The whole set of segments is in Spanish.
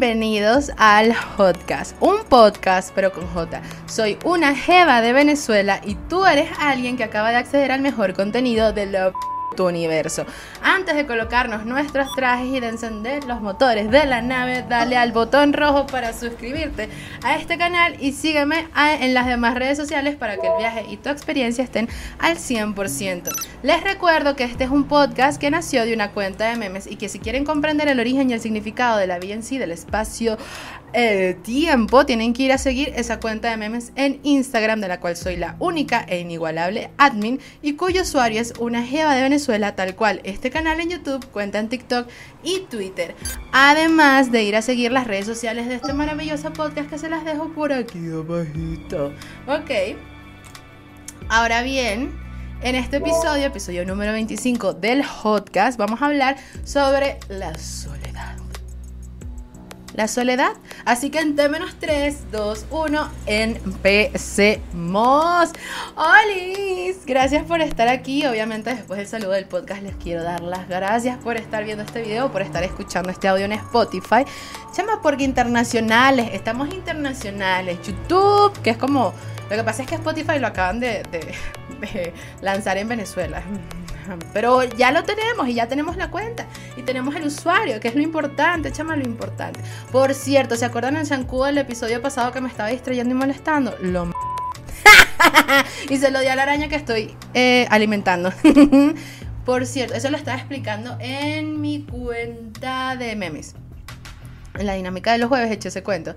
Bienvenidos al podcast, un podcast pero con J. Soy una jeva de Venezuela y tú eres alguien que acaba de acceder al mejor contenido de la tu universo. Antes de colocarnos nuestros trajes y de encender los motores de la nave, dale al botón rojo para suscribirte a este canal y sígueme en las demás redes sociales para que el viaje y tu experiencia estén al 100%. Les recuerdo que este es un podcast que nació de una cuenta de memes y que si quieren comprender el origen y el significado de la vida en sí, del espacio el tiempo, tienen que ir a seguir esa cuenta de memes en Instagram, de la cual soy la única e inigualable admin y cuyo usuario es una jeva de Venezuela, tal cual este canal en YouTube, cuenta en TikTok y Twitter. Además de ir a seguir las redes sociales de este maravilloso podcast que se las dejo por aquí abajito. Ok. Ahora bien, en este episodio, episodio número 25 del podcast, vamos a hablar sobre la soledad la soledad. Así que en T-3, 2, 1, empecemos. ¡Holis! Gracias por estar aquí. Obviamente, después del saludo del podcast, les quiero dar las gracias por estar viendo este video, por estar escuchando este audio en Spotify. Llama porque internacionales, estamos internacionales. YouTube, que es como. Lo que pasa es que Spotify lo acaban de lanzar en Venezuela. Pero ya lo tenemos y ya tenemos la cuenta y tenemos el usuario, que es lo importante, chama, lo importante. Por cierto, ¿se acuerdan el zancudo del episodio pasado que me estaba distrayendo y molestando? Lo y se lo di a la araña que estoy eh, alimentando. Por cierto, eso lo estaba explicando en mi cuenta de memes. En la dinámica de los jueves hecho ese cuento.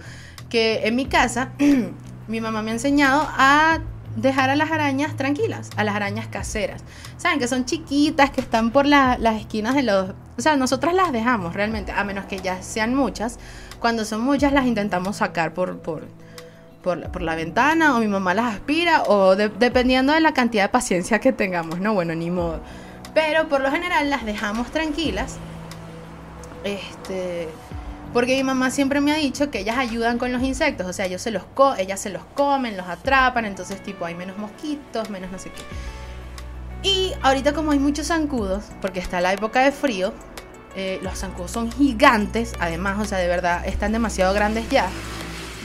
Que en mi casa, mi mamá me ha enseñado a dejar a las arañas tranquilas, a las arañas caseras. Saben que son chiquitas, que están por las esquinas de los... O sea, nosotras las dejamos realmente, a menos que ya sean muchas. Cuando son muchas las intentamos sacar por, por, por, la ventana o mi mamá las aspira o dependiendo de la cantidad de paciencia que tengamos, ¿no? Bueno, ni modo. Pero por lo general las dejamos tranquilas. Este porque mi mamá siempre me ha dicho que ellas ayudan con los insectos, o sea, ellos se los ellas se los comen, los atrapan, entonces tipo hay menos mosquitos, menos no sé qué. Y ahorita como hay muchos zancudos, porque está la época de frío, eh, los zancudos son gigantes, además, o sea, de verdad, están demasiado grandes ya.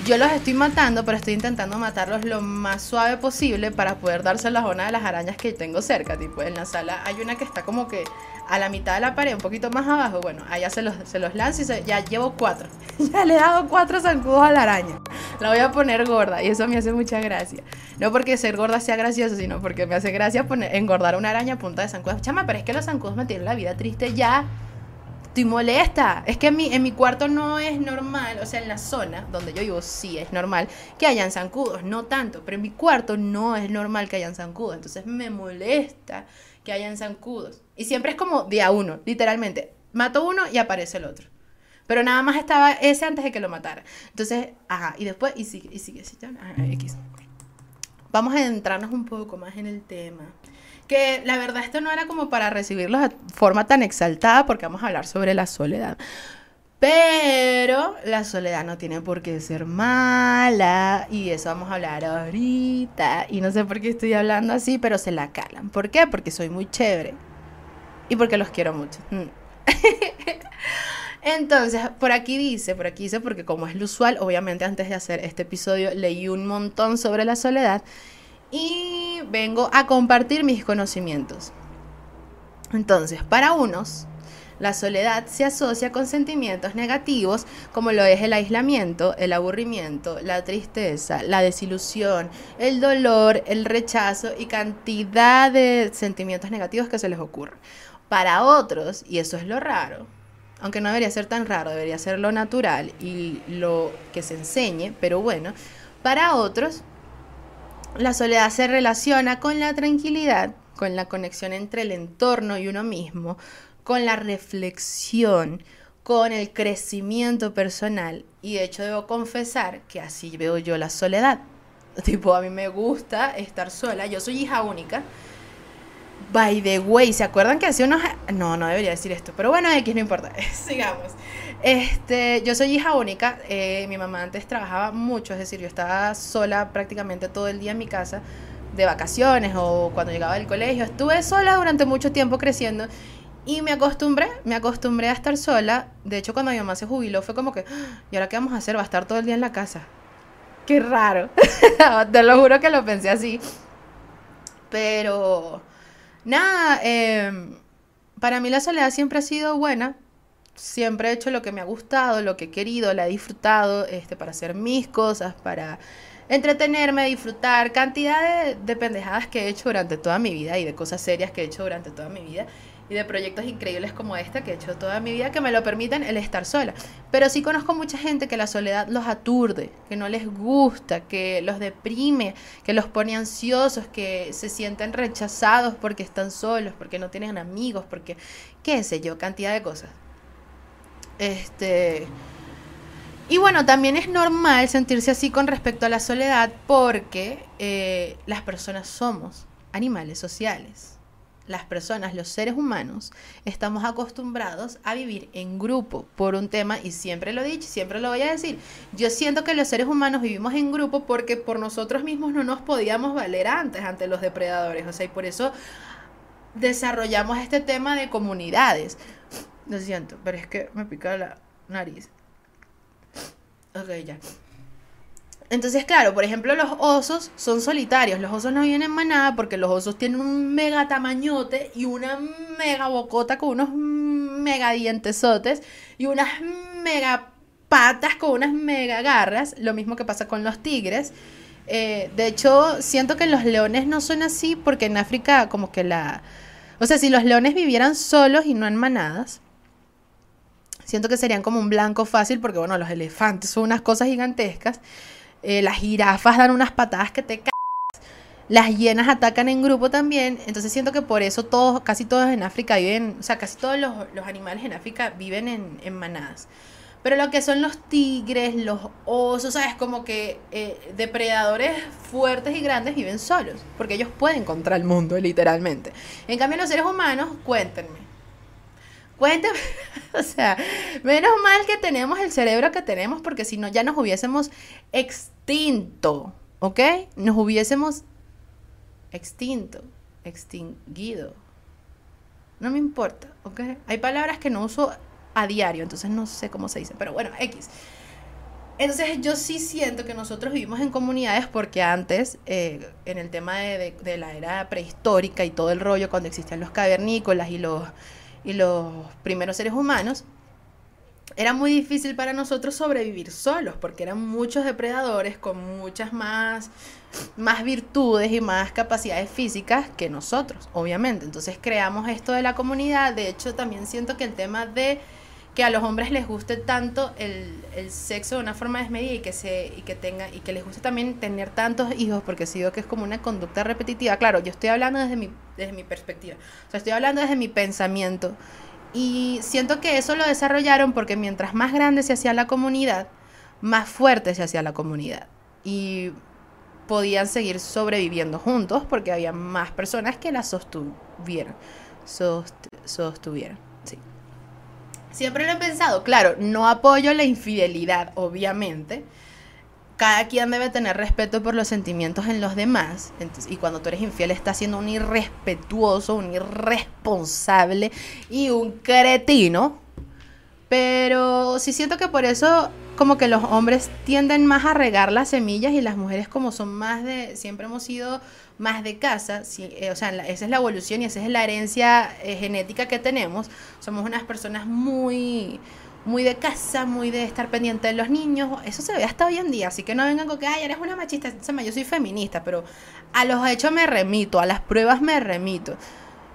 Yo los estoy matando, pero estoy intentando matarlos lo más suave posible para poder darse la zona de las arañas que tengo cerca. Tipo, en la sala hay una que está como que a la mitad de la pared, un poquito más abajo. Bueno, allá se los, se los lanzo y ya llevo cuatro. ya le he dado cuatro zancudos a la araña. La voy a poner gorda y eso me hace mucha gracia. No porque ser gorda sea gracioso, sino porque me hace gracia poner, engordar una araña a punta de zancudos. Chama, pero es que los zancudos me tienen la vida triste ya estoy molesta. Es que en mi, en mi cuarto no es normal, o sea, en la zona donde yo vivo sí es normal que hayan zancudos, no tanto, pero en mi cuarto no es normal que hayan zancudos. Entonces me molesta que hayan zancudos. Y siempre es como día uno, literalmente. Mato uno y aparece el otro. Pero nada más estaba ese antes de que lo matara. Entonces, ajá, y después, y sigue, y sigue, X. Vamos a adentrarnos un poco más en el tema que la verdad esto no era como para recibirlos de forma tan exaltada porque vamos a hablar sobre la soledad. Pero la soledad no tiene por qué ser mala y eso vamos a hablar ahorita. Y no sé por qué estoy hablando así, pero se la calan. ¿Por qué? Porque soy muy chévere y porque los quiero mucho. Mm. Entonces, por aquí dice, por aquí dice, porque como es lo usual, obviamente antes de hacer este episodio leí un montón sobre la soledad y vengo a compartir mis conocimientos. Entonces, para unos, la soledad se asocia con sentimientos negativos como lo es el aislamiento, el aburrimiento, la tristeza, la desilusión, el dolor, el rechazo y cantidad de sentimientos negativos que se les ocurre. Para otros, y eso es lo raro, aunque no debería ser tan raro, debería ser lo natural y lo que se enseñe, pero bueno, para otros la soledad se relaciona con la tranquilidad, con la conexión entre el entorno y uno mismo, con la reflexión, con el crecimiento personal. Y de hecho debo confesar que así veo yo la soledad. Tipo, a mí me gusta estar sola. Yo soy hija única. By the way, ¿se acuerdan que hace unos... No, no debería decir esto, pero bueno, X no importa. Sigamos. Este, yo soy hija única, eh, mi mamá antes trabajaba mucho, es decir, yo estaba sola prácticamente todo el día en mi casa, de vacaciones o cuando llegaba del colegio. Estuve sola durante mucho tiempo creciendo Y me acostumbré, me acostumbré a estar sola. De hecho, cuando mi mamá se jubiló fue como que, "Ah, ¿y ahora qué vamos a hacer? Va a estar todo el día en la casa. Qué raro. Te lo juro que lo pensé así. Pero, nada, em, para mí la soledad siempre ha sido buena. Siempre he hecho lo que me ha gustado, lo que he querido, la he disfrutado, este, para hacer mis cosas, para entretenerme, disfrutar, cantidad de, de pendejadas que he hecho durante toda mi vida y de cosas serias que he hecho durante toda mi vida y de proyectos increíbles como este que he hecho toda mi vida que me lo permiten el estar sola. Pero sí conozco mucha gente que la soledad los aturde, que no les gusta, que los deprime, que los pone ansiosos, que se sienten rechazados porque están solos, porque no tienen amigos, porque qué sé yo, cantidad de cosas. Este y bueno, también es normal sentirse así con respecto a la soledad porque eh, las personas somos animales sociales. Las personas, los seres humanos, estamos acostumbrados a vivir en grupo por un tema, y siempre lo he dicho, siempre lo voy a decir, yo siento que los seres humanos vivimos en grupo porque por nosotros mismos no nos podíamos valer antes ante los depredadores, o sea, y por eso desarrollamos este tema de comunidades. Lo siento, pero es que me pica la nariz. Ok, ya. Entonces, claro, por ejemplo, los osos son solitarios. Los osos no viven en manada porque los osos tienen un mega tamañote y una mega bocota con unos mega dientesotes y unas mega patas con unas mega garras. Lo mismo que pasa con los tigres. Eh, de hecho, siento que los leones no son así porque en África como que la... O sea, si los leones vivieran solos y no en manadas, siento que serían como un blanco fácil porque, bueno, los elefantes son unas cosas gigantescas. Eh, las jirafas dan unas patadas que te cagas. Las hienas atacan en grupo también. Entonces siento que por eso todos, casi todos en África viven, o sea, casi todos los, los animales en África viven en, en, manadas. Pero lo que son los tigres, los osos, ¿sabes? Como que eh, depredadores fuertes y grandes viven solos. Porque ellos pueden contra el mundo, literalmente. En cambio, los seres humanos, cuéntenme. Cuéntame, o sea, menos mal que tenemos el cerebro que tenemos porque si no ya nos hubiésemos extinto, ¿ok? Nos hubiésemos extinto, extinguido. No me importa, ¿ok? Hay palabras que no uso a diario, entonces no sé cómo se dice, pero bueno, X. Entonces yo sí siento que nosotros vivimos en comunidades porque antes, eh, en el tema de, de, de la era prehistórica y todo el rollo, cuando existían los cavernícolas y los y los primeros seres humanos, era muy difícil para nosotros sobrevivir solos, porque eran muchos depredadores con muchas más, más virtudes y más capacidades físicas que nosotros, obviamente. Entonces creamos esto de la comunidad. De hecho, también siento que el tema de que a los hombres les guste tanto el, sexo de una forma desmedida y que se y que tenga y que les guste también tener tantos hijos porque sigo que es como una conducta repetitiva. Claro yo estoy hablando desde mi desde mi perspectiva. O sea estoy hablando desde mi pensamiento. Y siento que eso lo desarrollaron porque mientras más grande se hacía la comunidad más fuerte se hacía la comunidad. Y podían seguir sobreviviendo juntos porque había más personas que la sostuvieran sost sostuvieran sí Siempre lo he pensado, claro, no apoyo la infidelidad, obviamente. Cada quien debe tener respeto por los sentimientos en los demás. Y cuando tú eres infiel, estás siendo un irrespetuoso, un irresponsable y un cretino. Pero sí siento que por eso como que los hombres tienden más a regar las semillas y las mujeres como son más de, siempre hemos sido más de casa, eh, o sea, esa es la evolución y esa es la herencia eh, genética que tenemos. Somos unas personas muy, muy de casa, muy de estar pendiente de los niños. Eso se ve hasta hoy en día, así que no vengan con que, ay, eres una machista. Yo soy feminista, pero a los hechos me remito, a las pruebas me remito.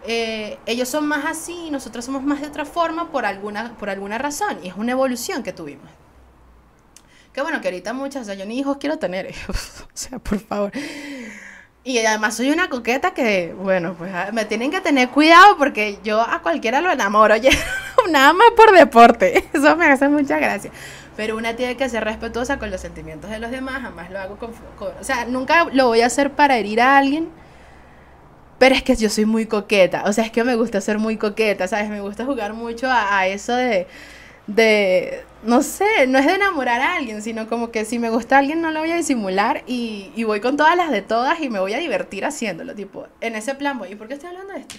Eh, ellos son más así nosotros somos más de otra forma por alguna, por alguna razón. Y es una evolución que tuvimos. Que bueno, que ahorita muchas, o sea, yo ni hijos quiero tener. o sea, por favor. Y además soy una coqueta que, bueno, pues ah, me tienen que tener cuidado porque yo a cualquiera lo enamoro, oye, nada más por deporte, eso me hace mucha gracia. Pero una tiene que ser respetuosa con los sentimientos de los demás, jamás lo hago con, O sea, nunca lo voy a hacer para herir a alguien, pero es que yo soy muy coqueta, o sea, es que me gusta ser muy coqueta, ¿sabes? Me gusta jugar mucho a, a eso de, de, no sé, no es de enamorar a alguien, sino como que si me gusta alguien no lo voy a disimular y, y, voy con todas las de todas y me voy a divertir haciéndolo, tipo, en ese plan voy. ¿Y por qué estoy hablando de esto?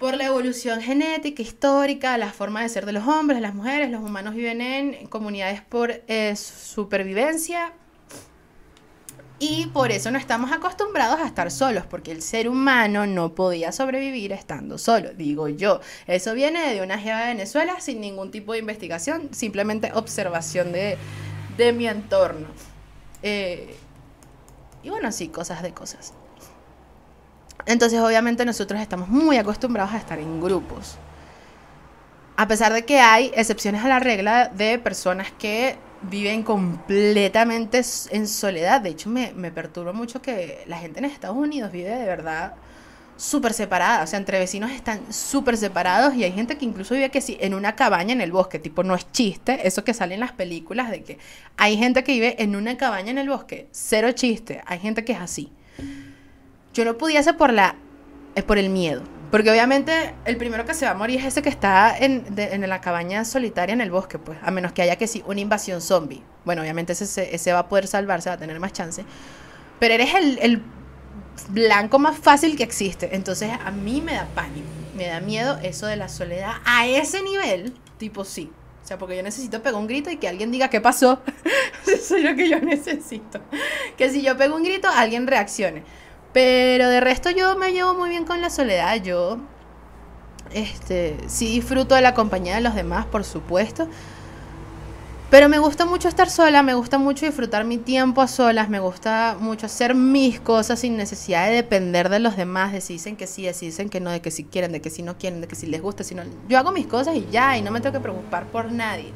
por la evolución genética, histórica, la forma de ser de los hombres, las mujeres, los humanos viven en comunidades por eh, supervivencia y por eso no estamos acostumbrados a estar solos, porque el ser humano no podía sobrevivir estando solo, digo yo. Eso viene de una jeva de Venezuela sin ningún tipo de investigación, simplemente observación de, mi entorno. Eh, y bueno, sí, cosas de cosas. Entonces, obviamente, nosotros estamos muy acostumbrados a estar en grupos. A pesar de que hay excepciones a la regla de personas que viven completamente en soledad. De hecho, me, me perturba mucho que la gente en Estados Unidos vive de verdad súper separada. O sea, entre vecinos están súper separados y hay gente que incluso vive que sí, en una cabaña en el bosque. Tipo, no es chiste. Eso que sale en las películas de que hay gente que vive en una cabaña en el bosque. Cero chiste. Hay gente que es así yo no pudiese por la es por el miedo. Porque obviamente el primero que se va a morir es ese que está en, la cabaña solitaria en el bosque, pues. A menos que haya que sí, una invasión zombie. Bueno, obviamente ese, ese va a poder salvarse, va a tener más chance. Pero eres el, el blanco más fácil que existe. Entonces a mí me da pánico, me da miedo eso de la soledad a ese nivel, tipo sí. O sea, porque yo necesito pegar un grito y que alguien diga qué pasó. eso es lo que yo necesito. Que si yo pego un grito, alguien reaccione. Pero de resto yo me llevo muy bien con la soledad. Yo este, sí disfruto de la compañía de los demás, por supuesto. Pero me gusta mucho estar sola, me gusta mucho disfrutar mi tiempo a solas, me gusta mucho hacer mis cosas sin necesidad de depender de los demás, de si dicen que sí, de si dicen que no, de que si quieren, de que si no quieren, de que si les gusta, si no. Yo hago mis cosas y ya, y no me tengo que preocupar por nadie.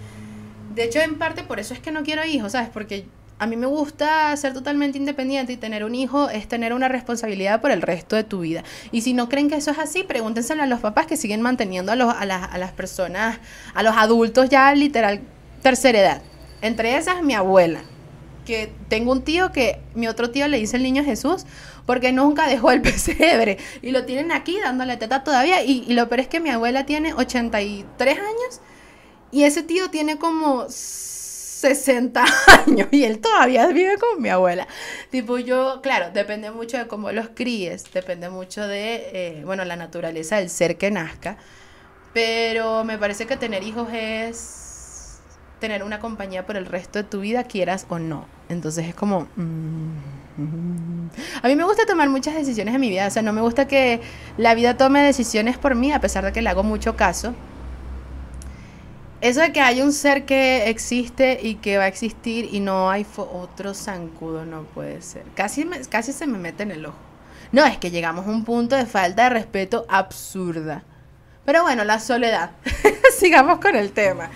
De hecho, en parte por eso es que no quiero hijos, ¿sabes? Porque a mí me gusta ser totalmente independiente y tener un hijo es tener una responsabilidad por el resto de tu vida. Y si no creen que eso es así, pregúntenselo a los papás que siguen manteniendo a, los, a, las, a las personas, a los adultos ya literal tercera edad. Entre esas, mi abuela. Que tengo un tío que mi otro tío le dice el niño Jesús porque nunca dejó el pesebre. Y lo tienen aquí dándole teta todavía. Y, y lo peor es que mi abuela tiene 83 años y ese tío tiene como 60 años y él todavía vive con mi abuela. Tipo, yo, claro, depende mucho de cómo los críes, depende mucho de, eh, bueno, la naturaleza del ser que nazca, pero me parece que tener hijos es tener una compañía por el resto de tu vida, quieras o no. Entonces es como... Mm, a mí me gusta tomar muchas decisiones en mi vida, o sea, no me gusta que la vida tome decisiones por mí, a pesar de que le hago mucho caso eso de que hay un ser que existe y que va a existir y no hay otro zancudo, no puede ser. Casi, casi se me mete en el ojo. No, es que llegamos a un punto de falta de respeto absurda. Pero bueno, la soledad. Sigamos con el tema.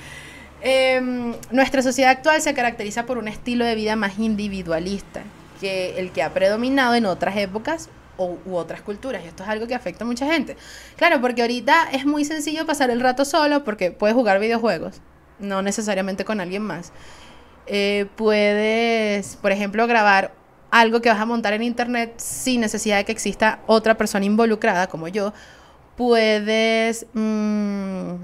Em, nuestra sociedad actual se caracteriza por un estilo de vida más individualista que el que ha predominado en otras épocas u otras culturas. Y esto es algo que afecta a mucha gente. Claro, porque ahorita es muy sencillo pasar el rato solo porque puedes jugar videojuegos, no necesariamente con alguien más. Eh, puedes, por ejemplo, grabar algo que vas a montar en internet sin necesidad de que exista otra persona involucrada como yo. Puedes... Mm,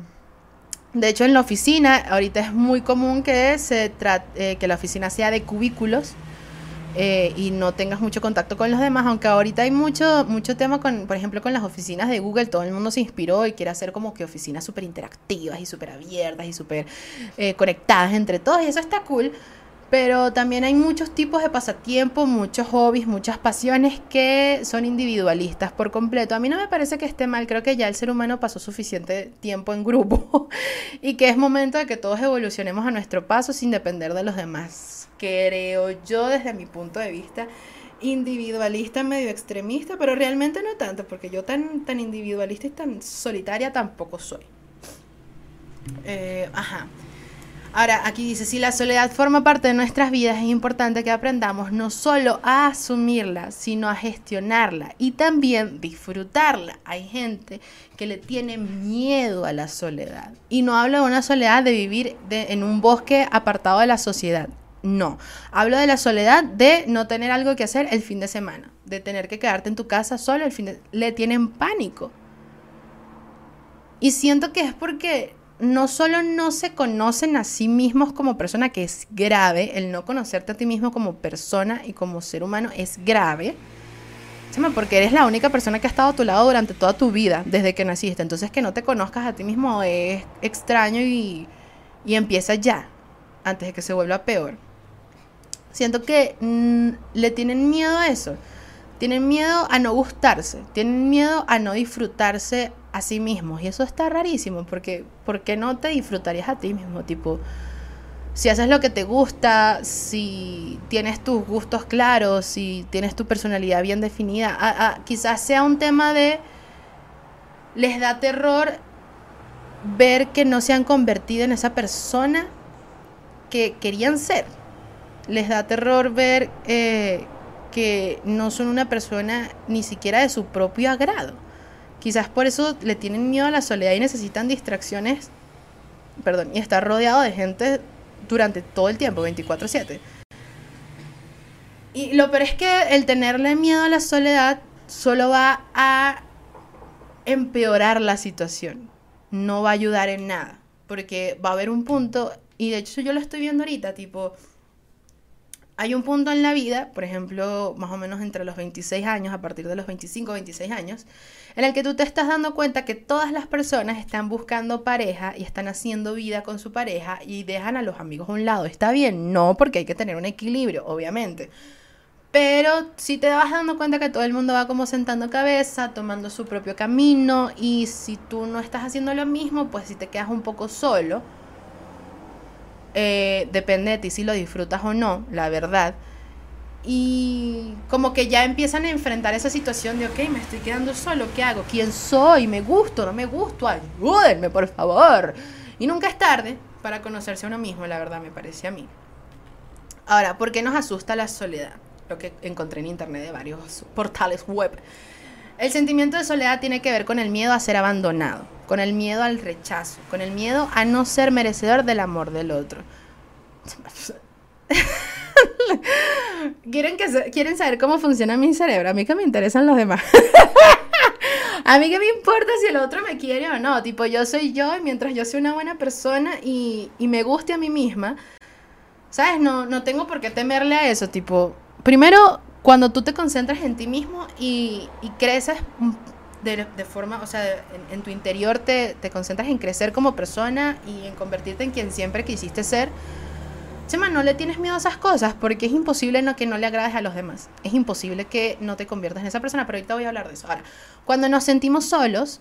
de hecho, en la oficina, ahorita es muy común que, se eh, que la oficina sea de cubículos eh, y no tengas mucho contacto con los demás, aunque ahorita hay mucho, mucho tema con, por ejemplo, con las oficinas de Google, todo el mundo se inspiró y quiere hacer como que oficinas súper interactivas y súper abiertas y súper eh, conectadas entre todos, y eso está cool, pero también hay muchos tipos de pasatiempos, muchos hobbies, muchas pasiones que son individualistas por completo. A mí no me parece que esté mal, creo que ya el ser humano pasó suficiente tiempo en grupo y que es momento de que todos evolucionemos a nuestro paso sin depender de los demás creo yo desde mi punto de vista individualista, medio extremista, pero realmente no tanto, porque yo tan, tan individualista y tan solitaria tampoco soy. Eh, ajá. Ahora, aquí dice, si la soledad forma parte de nuestras vidas, es importante que aprendamos no solo a asumirla, sino a gestionarla y también disfrutarla. Hay gente que le tiene miedo a la soledad. Y no hablo de una soledad de vivir en un bosque apartado de la sociedad. No, hablo de la soledad de no tener algo que hacer el fin de semana, de tener que quedarte en tu casa solo el fin de le tienen pánico. Y siento que es porque no solo no se conocen a sí mismos como persona, que es grave, el no conocerte a ti mismo como persona y como ser humano es grave, porque eres la única persona que ha estado a tu lado durante toda tu vida, desde que naciste. Entonces que no te conozcas a ti mismo es extraño y, y empieza ya, antes de que se vuelva peor. Siento que mm, le tienen miedo a eso. Tienen miedo a no gustarse, tienen miedo a no disfrutarse a sí mismos. Y eso está rarísimo, porque ¿por qué no te disfrutarías a ti mismo? Tipo, si haces lo que te gusta, si tienes tus gustos claros, si tienes tu personalidad bien definida, quizás sea un tema de les da terror ver que no se han convertido en esa persona que querían ser. Les da terror ver eh, que no son una persona ni siquiera de su propio agrado. Quizás por eso le tienen miedo a la soledad y necesitan distracciones, perdón, y estar rodeado de gente durante todo el tiempo, 24/7. Y lo peor es que el tenerle miedo a la soledad solo va a empeorar la situación. No va a ayudar en nada. Porque va a haber un punto, y de hecho yo lo estoy viendo ahorita, tipo, hay un punto en la vida, por ejemplo, más o menos entre los 26 años, a partir de los 25, 26 años, en el que tú te estás dando cuenta que todas las personas están buscando pareja y están haciendo vida con su pareja y dejan a los amigos a un lado. Está bien, no, porque hay que tener un equilibrio, obviamente. Pero si te vas dando cuenta que todo el mundo va como sentando cabeza, tomando su propio camino y si tú no estás haciendo lo mismo, pues si te quedas un poco solo, eh, depende de ti si lo disfrutas o no, la verdad y como que ya empiezan a enfrentar esa situación de, ok, me estoy quedando solo, ¿qué hago? ¿Quién soy? ¿Me gusto? ¿No me gusto? Ayúdenme, por favor. Y nunca es tarde para conocerse a uno mismo, la verdad, me parece a mí. Ahora, ¿por qué nos asusta la soledad? Lo que encontré en internet de varios portales web. El sentimiento de soledad tiene que ver con el miedo a ser abandonado, con el miedo al rechazo, con el miedo a no ser merecedor del amor del otro. ¿Quieren, ¿Quieren saber cómo funciona mi cerebro? A mí que me interesan los demás. a mí que me importa si el otro me quiere o no. Tipo, yo soy yo y mientras yo soy una buena persona y, me guste a mí misma, ¿sabes? No, no tengo por qué temerle a eso. Tipo, primero, cuando tú te concentras en ti mismo y, creces de, forma, o sea, en, tu interior te, te concentras en crecer como persona y en convertirte en quien siempre quisiste ser Chema, no le tienes miedo a esas cosas porque es imposible no, que no le agrades a los demás. Es imposible que no te conviertas en esa persona, pero ahorita voy a hablar de eso. Ahora, cuando nos sentimos solos,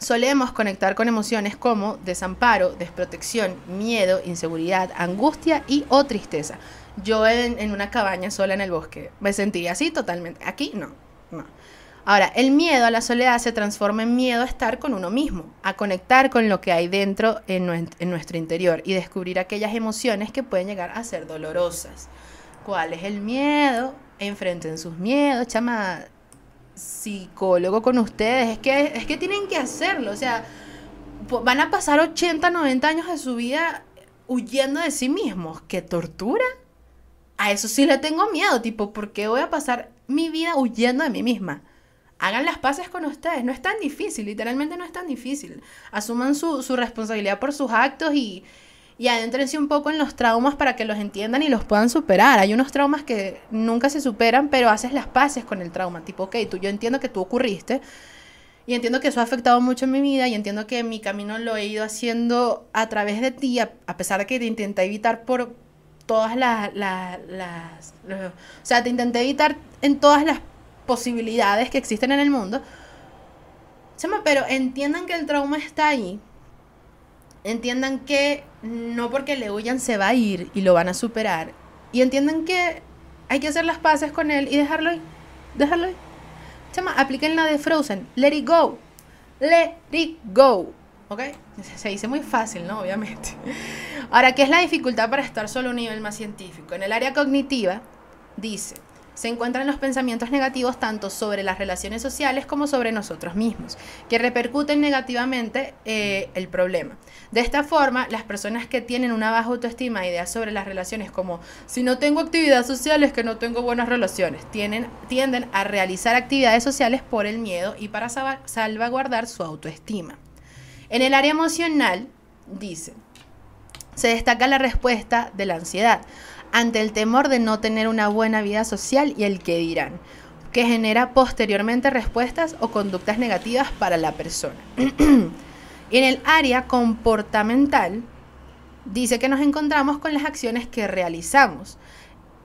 solemos conectar con emociones como desamparo, desprotección, miedo, inseguridad, angustia y o tristeza. Yo en, en una cabaña sola en el bosque me sentiría así totalmente. Aquí no, no. Ahora, el miedo a la soledad se transforma en miedo a estar con uno mismo, a conectar con lo que hay dentro en, nuestro interior y descubrir aquellas emociones que pueden llegar a ser dolorosas. ¿Cuál es el miedo? Enfrenten sus miedos, chama psicólogo con ustedes. Es que, es que tienen que hacerlo. O sea, van a pasar 80, 90 años de su vida huyendo de sí mismos. ¿Qué tortura? A eso sí le tengo miedo. Tipo, ¿por qué voy a pasar mi vida huyendo de mí misma? hagan las paces con ustedes. No es tan difícil, literalmente no es tan difícil. Asuman su, responsabilidad por sus actos y, y adéntrense un poco en los traumas para que los entiendan y los puedan superar. Hay unos traumas que nunca se superan, pero haces las paces con el trauma. Tipo, ok, tú, yo entiendo que tú ocurriste y entiendo que eso ha afectado mucho en mi vida y entiendo que mi camino lo he ido haciendo a través de ti, a, pesar de que te intenté evitar por todas las, las, O sea, te intenté evitar en todas las posibilidades que existen en el mundo. Pero entiendan que el trauma está ahí. Entiendan que no porque le huyan se va a ir y lo van a superar. Y entiendan que hay que hacer las paces con él y dejarlo. Dejarlo ahí. Chama, apliquen la de Frozen. Let it go. Let it go. ¿Ok? Se dice muy fácil, ¿no? Obviamente. Ahora, ¿qué es la dificultad para estar solo a un nivel más científico? En el área cognitiva, dice, se encuentran los pensamientos negativos tanto sobre las relaciones sociales como sobre nosotros mismos, que repercuten negativamente eh, el problema. De esta forma, las personas que tienen una baja autoestima, ideas sobre las relaciones como si no tengo actividades sociales, que no tengo buenas relaciones, tienden, tienden a realizar actividades sociales por el miedo y para salvaguardar su autoestima. En el área emocional, dice, se destaca la respuesta de la ansiedad ante el temor de no tener una buena vida social y el que dirán. que genera posteriormente respuestas o conductas negativas para la persona. en el área comportamental, dice que nos encontramos con las acciones que realizamos,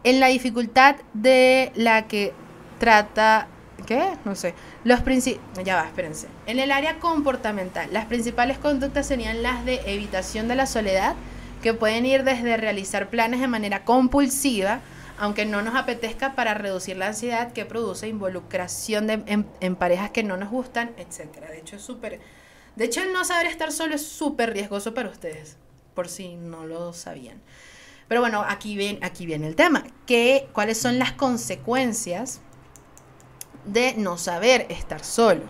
en la dificultad de la que trata, ¿qué? No sé. Los ya va, espérense. En el área comportamental, las principales conductas serían las de evitación de la soledad, que pueden ir desde realizar planes de manera compulsiva, aunque no nos apetezca para reducir la ansiedad que produce involucración en, parejas que no nos gustan, etc. De hecho, es súper... De hecho, el no saber estar solo es súper riesgoso para ustedes, por si no lo sabían. Pero bueno, aquí, aquí viene el tema. ¿Qué, ¿Cuáles son las consecuencias de no saber estar solo?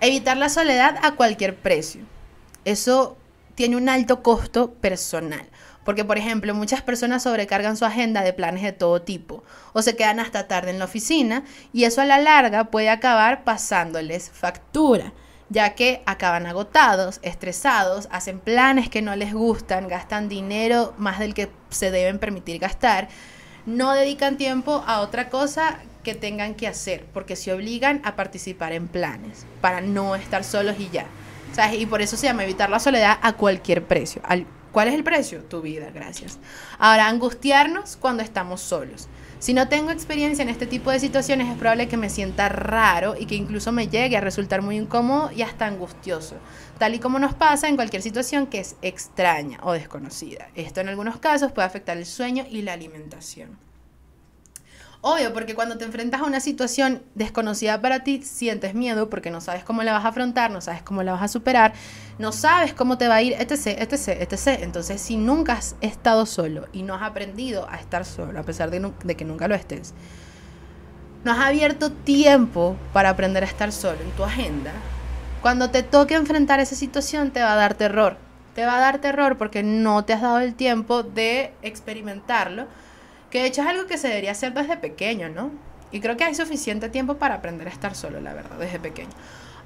Evitar la soledad a cualquier precio. Eso tiene un alto costo personal. Porque, por ejemplo, muchas personas sobrecargan su agenda de planes de todo tipo o se quedan hasta tarde en la oficina y eso a la larga puede acabar pasándoles factura, ya que acaban agotados, estresados, hacen planes que no les gustan, gastan dinero más del que se deben permitir gastar, no dedican tiempo a otra cosa que tengan que hacer, porque se obligan a participar en planes para no estar solos y ya. Y por eso se llama evitar la soledad a cualquier precio. ¿Cuál es el precio? Tu vida, gracias. Ahora, angustiarnos cuando estamos solos. Si no tengo experiencia en este tipo de situaciones, es probable que me sienta raro y que incluso me llegue a resultar muy incómodo y hasta angustioso, tal y como nos pasa en cualquier situación que es extraña o desconocida. Esto en algunos casos puede afectar el sueño y la alimentación. Obvio, porque cuando te enfrentas a una situación desconocida para ti, sientes miedo porque no sabes cómo la vas a afrontar, no sabes cómo la vas a superar, no sabes cómo te va a ir, etc, etc, etc. Entonces, si nunca has estado solo y no has aprendido a estar solo, a pesar de, de que nunca lo estés, no has abierto tiempo para aprender a estar solo en tu agenda, cuando te toque enfrentar esa situación te va a dar terror. Te va a dar terror porque no te has dado el tiempo de experimentarlo que de hecho es algo que se debería hacer desde pequeño, ¿no? Y creo que hay suficiente tiempo para aprender a estar solo, la verdad, desde pequeño.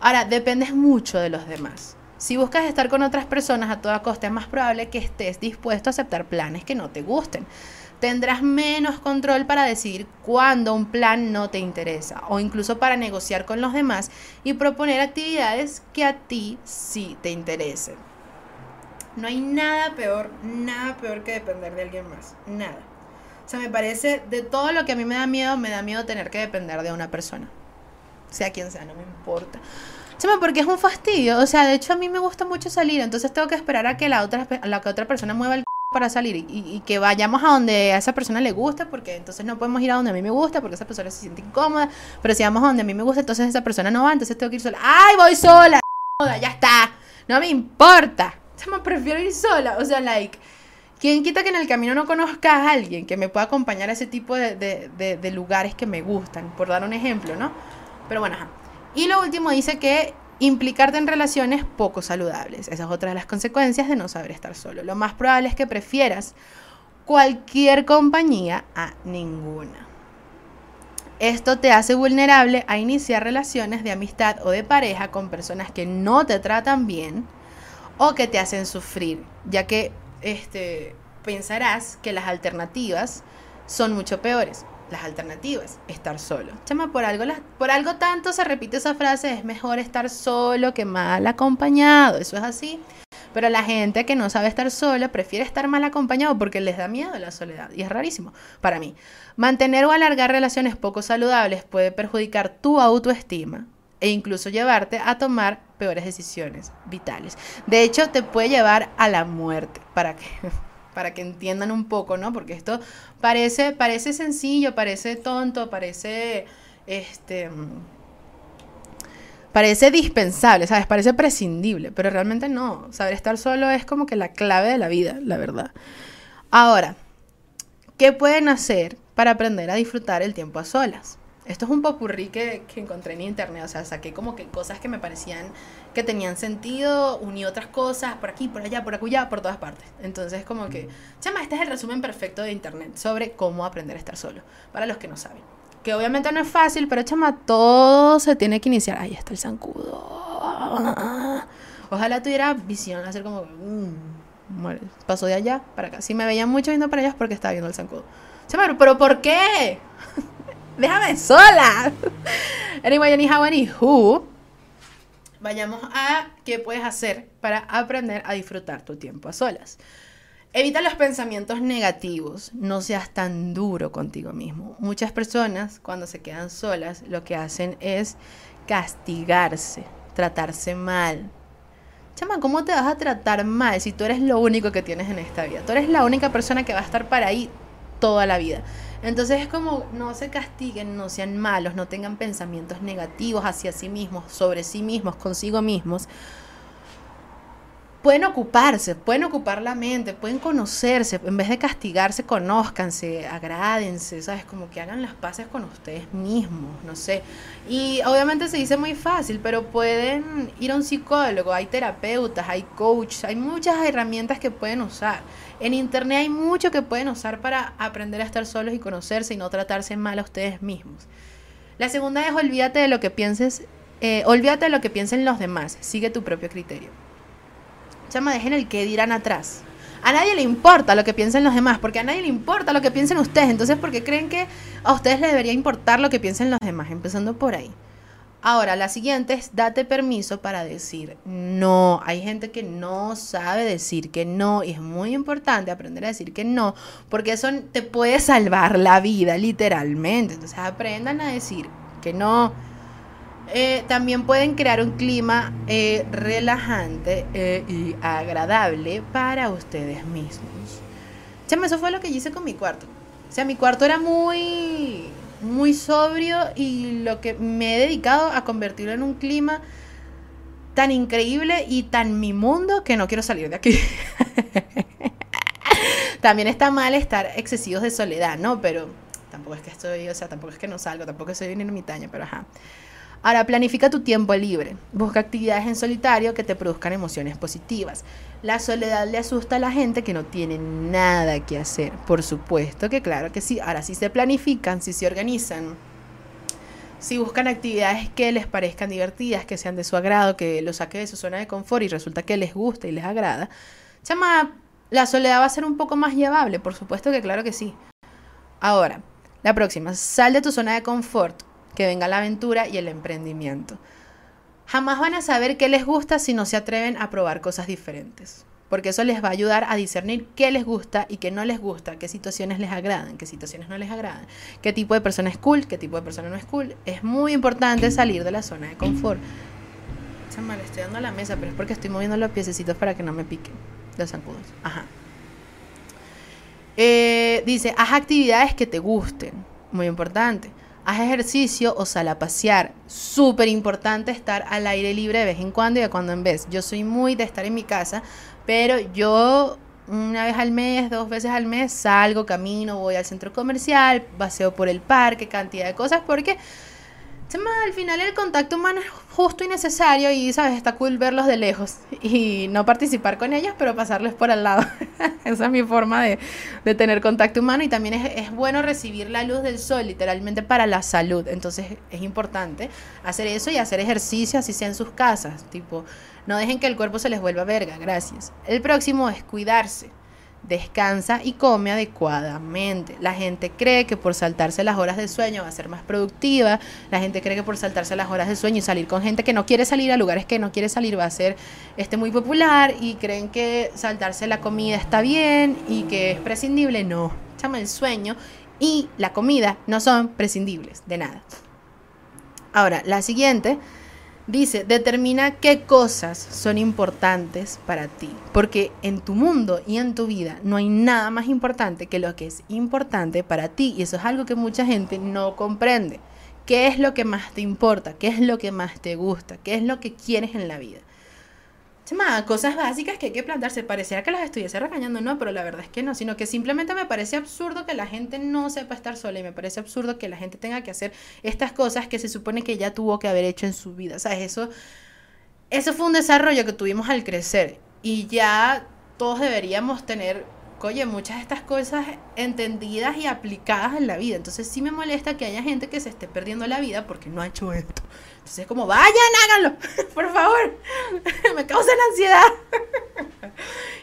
Ahora, dependes mucho de los demás. Si buscas estar con otras personas a toda costa, es más probable que estés dispuesto a aceptar planes que no te gusten. Tendrás menos control para decidir cuándo un plan no te interesa o incluso para negociar con los demás y proponer actividades que a ti sí te interesen. No hay nada peor, nada peor que depender de alguien más. Nada. O sea, me parece, de todo lo que a mí me da miedo, me da miedo tener que depender de una persona. Sea quien sea, no me importa. Chama, porque es un fastidio. O sea, de hecho a mí me gusta mucho salir, entonces tengo que esperar a que la otra, la que otra persona mueva el para salir y, que vayamos a donde a esa persona le gusta, porque entonces no podemos ir a donde a mí me gusta, porque esa persona se siente incómoda, pero si vamos a donde a mí me gusta, entonces esa persona no va, entonces tengo que ir sola. ¡Ay, voy sola! Ya está, no me importa. Prefiero ir sola, o sea, like, ¿Quién quita que en el camino no conozca a alguien que me pueda acompañar a ese tipo de, lugares que me gustan? Por dar un ejemplo, ¿no? Pero bueno, ajá. Y lo último dice que implicarte en relaciones poco saludables. Esa es otra de las consecuencias de no saber estar solo. Lo más probable es que prefieras cualquier compañía a ninguna. Esto te hace vulnerable a iniciar relaciones de amistad o de pareja con personas que no te tratan bien o que te hacen sufrir, ya que este, pensarás que las alternativas son mucho peores. Las alternativas, estar solo. Chama, por algo, por algo tanto se repite esa frase, es mejor estar solo que mal acompañado. Eso es así. Pero la gente que no sabe estar sola prefiere estar mal acompañado porque les da miedo la soledad. Y es rarísimo para mí. Mantener o alargar relaciones poco saludables puede perjudicar tu autoestima e incluso llevarte a tomar peores decisiones vitales. De hecho, te puede llevar a la muerte, para que, para que entiendan un poco, ¿no? Porque esto parece, parece sencillo, parece tonto, parece, este, parece dispensable, ¿sabes? Parece prescindible, pero realmente no. Saber estar solo es como que la clave de la vida, la verdad. Ahora, ¿qué pueden hacer para aprender a disfrutar el tiempo a solas? Esto es un popurrí que, que encontré en internet, o sea, saqué como que cosas que me parecían que tenían sentido, uní otras cosas por aquí, por allá, por acullá, por todas partes. Entonces, como que, chama, este es el resumen perfecto de internet sobre cómo aprender a estar solo, para los que no saben. Que obviamente no es fácil, pero chama, todo se tiene que iniciar. Ahí está el zancudo. Ojalá tuviera visión, hacer como, mm, pasó de allá para acá. Si me veían mucho viendo para allá es porque estaba viendo el zancudo. Chama, pero ¿por qué? Déjame sola. Anyway, anyhow, who vayamos a qué puedes hacer para aprender a disfrutar tu tiempo a solas. Evita los pensamientos negativos, no seas tan duro contigo mismo. Muchas personas cuando se quedan solas lo que hacen es castigarse, tratarse mal. Chama, ¿cómo te vas a tratar mal si tú eres lo único que tienes en esta vida? Tú eres la única persona que va a estar para ahí toda la vida. Entonces es como no se castiguen, no sean malos, no tengan pensamientos negativos hacia sí mismos, sobre sí mismos, consigo mismos, pueden ocuparse, pueden ocupar la mente, pueden conocerse, en vez de castigarse, conózcanse, agrádense, ¿sabes? Como que hagan las paces con ustedes mismos, no sé. Y obviamente se dice muy fácil, pero pueden ir a un psicólogo, hay terapeutas, hay coaches, hay muchas herramientas que pueden usar. En internet hay mucho que pueden usar para aprender a estar solos y conocerse y no tratarse mal a ustedes mismos. La segunda es olvídate de lo que pienses, eh, olvídate de lo que piensen los demás, sigue tu propio criterio. Chama, dejen el que dirán atrás. A nadie le importa lo que piensen los demás, porque a nadie le importa lo que piensen ustedes. Entonces, ¿por qué creen que a ustedes les debería importar lo que piensen los demás? Empezando por ahí. Ahora, la siguiente es date permiso para decir no. Hay gente que no sabe decir que no y es muy importante aprender a decir que no, porque eso te puede salvar la vida, literalmente. Entonces, aprendan a decir que no eh, también pueden crear un clima eh, relajante eh, y agradable para ustedes mismos. Chama, eso fue lo que hice con mi cuarto. O sea, mi cuarto era muy, muy sobrio y lo que me he dedicado a convertirlo en un clima tan increíble y tan mi mundo que no quiero salir de aquí. También está mal estar excesivos de soledad, ¿no? Pero tampoco es que estoy, o sea, tampoco es que no salgo, tampoco estoy en mi taña, pero ajá. Ahora, planifica tu tiempo libre. Busca actividades en solitario que te produzcan emociones positivas. La soledad le asusta a la gente que no tiene nada que hacer. Por supuesto que claro que sí. Ahora, si se planifican, si se organizan, si buscan actividades que les parezcan divertidas, que sean de su agrado, que los saque de su zona de confort y resulta que les gusta y les agrada, chama, la soledad va a ser un poco más llevable. Por supuesto que claro que sí. Ahora, la próxima, sal de tu zona de confort que venga la aventura y el emprendimiento. Jamás van a saber qué les gusta si no se atreven a probar cosas diferentes, porque eso les va a ayudar a discernir qué les gusta y qué no les gusta, qué situaciones les agradan, qué situaciones no les agradan, qué tipo de persona es cool, qué tipo de persona no es cool. Es muy importante salir de la zona de confort. Chama, le estoy dando a la mesa, pero es porque estoy moviendo los piececitos para que no me piquen los zancudos. Ajá. Eh, dice, haz actividades que te gusten. Muy importante haz ejercicio o sal a pasear. Súper importante estar al aire libre de vez en cuando y de cuando en vez. Yo soy muy de estar en mi casa, pero yo una vez al mes, dos veces al mes salgo, camino, voy al centro comercial, paseo por el parque, cantidad de cosas, porque al final el contacto humano es justo y necesario y, ¿sabes? Está cool verlos de lejos y no participar con ellos, pero pasarles por al lado. Esa es mi forma de, tener contacto humano y también es, es, bueno recibir la luz del sol, literalmente para la salud. Entonces es importante hacer eso y hacer ejercicio, así sea en sus casas. Tipo, no dejen que el cuerpo se les vuelva verga, gracias. El próximo es cuidarse descansa y come adecuadamente. La gente cree que por saltarse las horas de sueño va a ser más productiva. La gente cree que por saltarse las horas de sueño y salir con gente que no quiere salir a lugares que no quiere salir va a ser este, muy popular y creen que saltarse la comida está bien y que es prescindible. No, chama el sueño y la comida no son prescindibles de nada. Ahora, la siguiente Dice, determina qué cosas son importantes para ti, porque en tu mundo y en tu vida no hay nada más importante que lo que es importante para ti y eso es algo que mucha gente no comprende. ¿Qué es lo que más te importa? ¿Qué es lo que más te gusta? ¿Qué es lo que quieres en la vida? Chama, cosas básicas que hay que plantarse. Parecía que las estuviese regañando, no, pero la verdad es que no, sino que simplemente me parece absurdo que la gente no sepa estar sola y me parece absurdo que la gente tenga que hacer estas cosas que se supone que ya tuvo que haber hecho en su vida. O sea, eso, eso fue un desarrollo que tuvimos al crecer y ya todos deberíamos tener, oye, muchas de estas cosas entendidas y aplicadas en la vida. Entonces sí me molesta que haya gente que se esté perdiendo la vida porque no ha hecho esto. Entonces es como, vayan, háganlo, por favor, me causan ansiedad.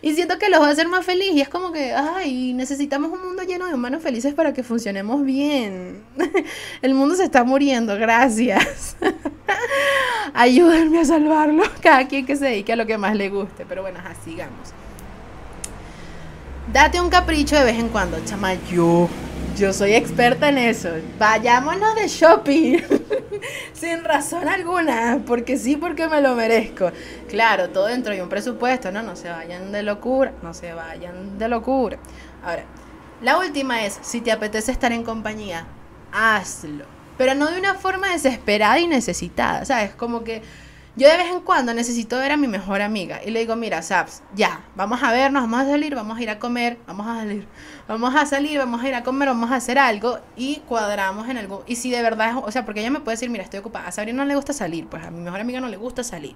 Y siento que los va a hacer más feliz. Y es como que, ay, necesitamos un mundo lleno de humanos felices para que funcionemos bien. El mundo se está muriendo, gracias. Ayúdenme a salvarlo. Cada quien que se dedique a lo que más le guste. Pero bueno, así sigamos. Date un capricho de vez en cuando, chama. Yo, yo soy experta en eso. Vayámonos de shopping. Sin razón alguna. Porque sí, porque me lo merezco. Claro, todo dentro de un presupuesto, ¿no? No se vayan de locura. No se vayan de locura. Ahora, la última es, si te apetece estar en compañía, hazlo. Pero no de una forma desesperada y necesitada. ¿Sabes? Como que yo de vez en cuando necesito ver a mi mejor amiga y le digo, mira, Saps, ya, vamos a vernos, vamos a salir, vamos a ir a comer, vamos a salir, vamos a salir, vamos a ir a comer, vamos a hacer algo y cuadramos en algo. Y si de verdad, o sea, porque ella me puede decir, mira, estoy ocupada, a Sabrina no le gusta salir, pues a mi mejor amiga no le gusta salir.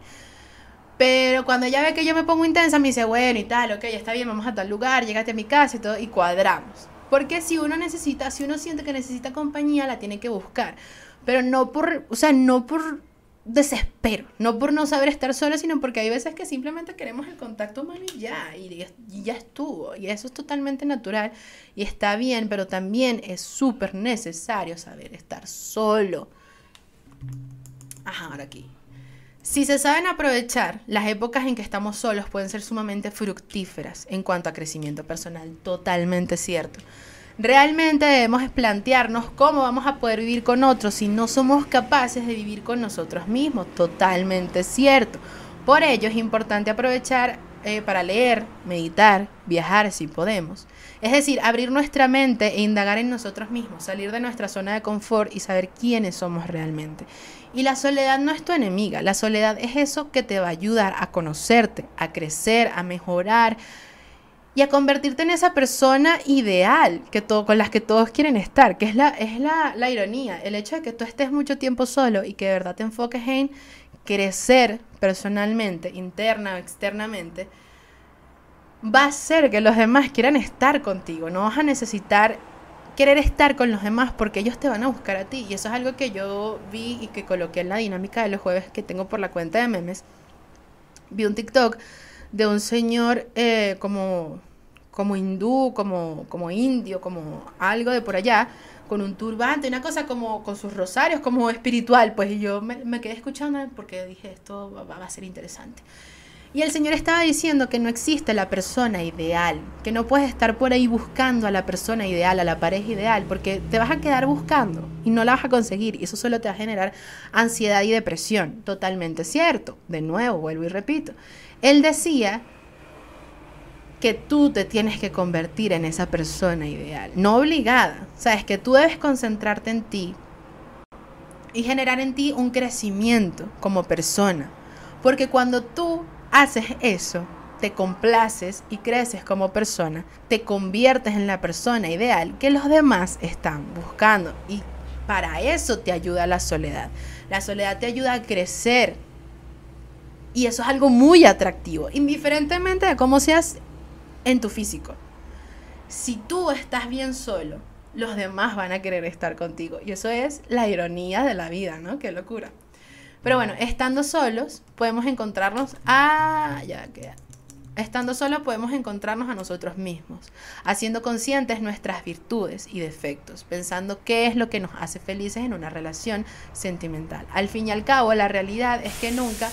Pero cuando ella ve que yo me pongo intensa, me dice, bueno y tal, ok, está bien, vamos a tal lugar, llégate a mi casa y todo, y cuadramos. Porque si uno necesita, si uno siente que necesita compañía, la tiene que buscar. Pero no por, o sea, no por desespero, no por no saber estar sola, sino porque hay veces que simplemente queremos el contacto humano y ya, y, ya estuvo, y eso es totalmente natural y está bien, pero también es súper necesario saber estar solo. Ajá, ahora aquí. Si se saben aprovechar, las épocas en que estamos solos pueden ser sumamente fructíferas en cuanto a crecimiento personal, totalmente cierto. Realmente debemos plantearnos cómo vamos a poder vivir con otros si no somos capaces de vivir con nosotros mismos. Totalmente cierto. Por ello es importante aprovechar eh, para leer, meditar, viajar si podemos. Es decir, abrir nuestra mente e indagar en nosotros mismos, salir de nuestra zona de confort y saber quiénes somos realmente. Y la soledad no es tu enemiga, la soledad es eso que te va a ayudar a conocerte, a crecer, a mejorar, y a convertirte en esa persona ideal que todo, con las que todos quieren estar, que es, la, es la, la ironía, el hecho de que tú estés mucho tiempo solo y que de verdad te enfoques en crecer personalmente, interna o externamente, va a hacer que los demás quieran estar contigo, no vas a necesitar querer estar con los demás porque ellos te van a buscar a ti. Y eso es algo que yo vi y que coloqué en la dinámica de los jueves que tengo por la cuenta de memes. Vi un TikTok de un señor eh, como, como hindú, como, como indio, como algo de por allá, con un turbante, una cosa como con sus rosarios, como espiritual. Pues yo me, quedé escuchando porque dije, esto va, a ser interesante. Y el Señor estaba diciendo que no existe la persona ideal, que no puedes estar por ahí buscando a la persona ideal, a la pareja ideal, porque te vas a quedar buscando y no la vas a conseguir y eso solo te va a generar ansiedad y depresión. Totalmente cierto. De nuevo, vuelvo y repito. Él decía que tú te tienes que convertir en esa persona ideal, no obligada. Sabes que tú debes concentrarte en ti y generar en ti un crecimiento como persona. Porque cuando tú haces eso, te complaces y creces como persona, te conviertes en la persona ideal que los demás están buscando. Y para eso te ayuda la soledad. La soledad te ayuda a crecer y eso es algo muy atractivo, indiferentemente de cómo seas en tu físico. Si tú estás bien solo, los demás van a querer estar contigo. Y eso es la ironía de la vida, ¿no? Qué locura. Pero bueno, estando solos, podemos encontrarnos. Ah, ya queda. Estando solos podemos encontrarnos a nosotros mismos, haciendo conscientes nuestras virtudes y defectos, pensando qué es lo que nos hace felices en una relación sentimental. Al fin y al cabo, la realidad es que nunca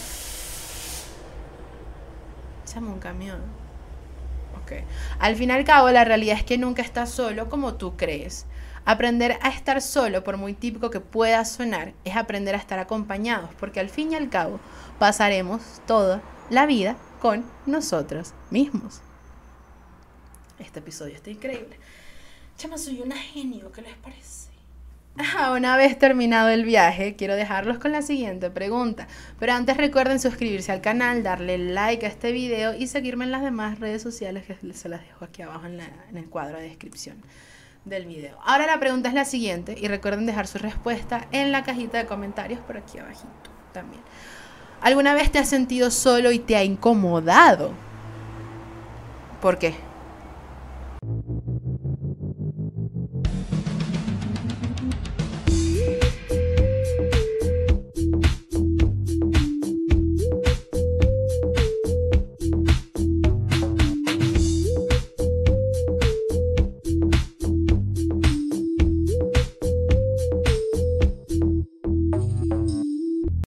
un camión. Ok. Al fin y al cabo, la realidad es que nunca estás solo como tú crees. Aprender a estar solo, por muy típico que pueda sonar, es aprender a estar acompañados, porque al fin y al cabo pasaremos toda la vida con nosotros mismos. Este episodio está increíble. Chama, soy una genio, ¿qué les parece? Una vez terminado el viaje, quiero dejarlos con la siguiente pregunta. Pero antes recuerden suscribirse al canal, darle like a este video y seguirme en las demás redes sociales que se las dejo aquí abajo en, el cuadro de descripción del video. Ahora la pregunta es la siguiente y recuerden dejar su respuesta en la cajita de comentarios por aquí abajito también. ¿Alguna vez te has sentido solo y te ha incomodado? ¿Por qué?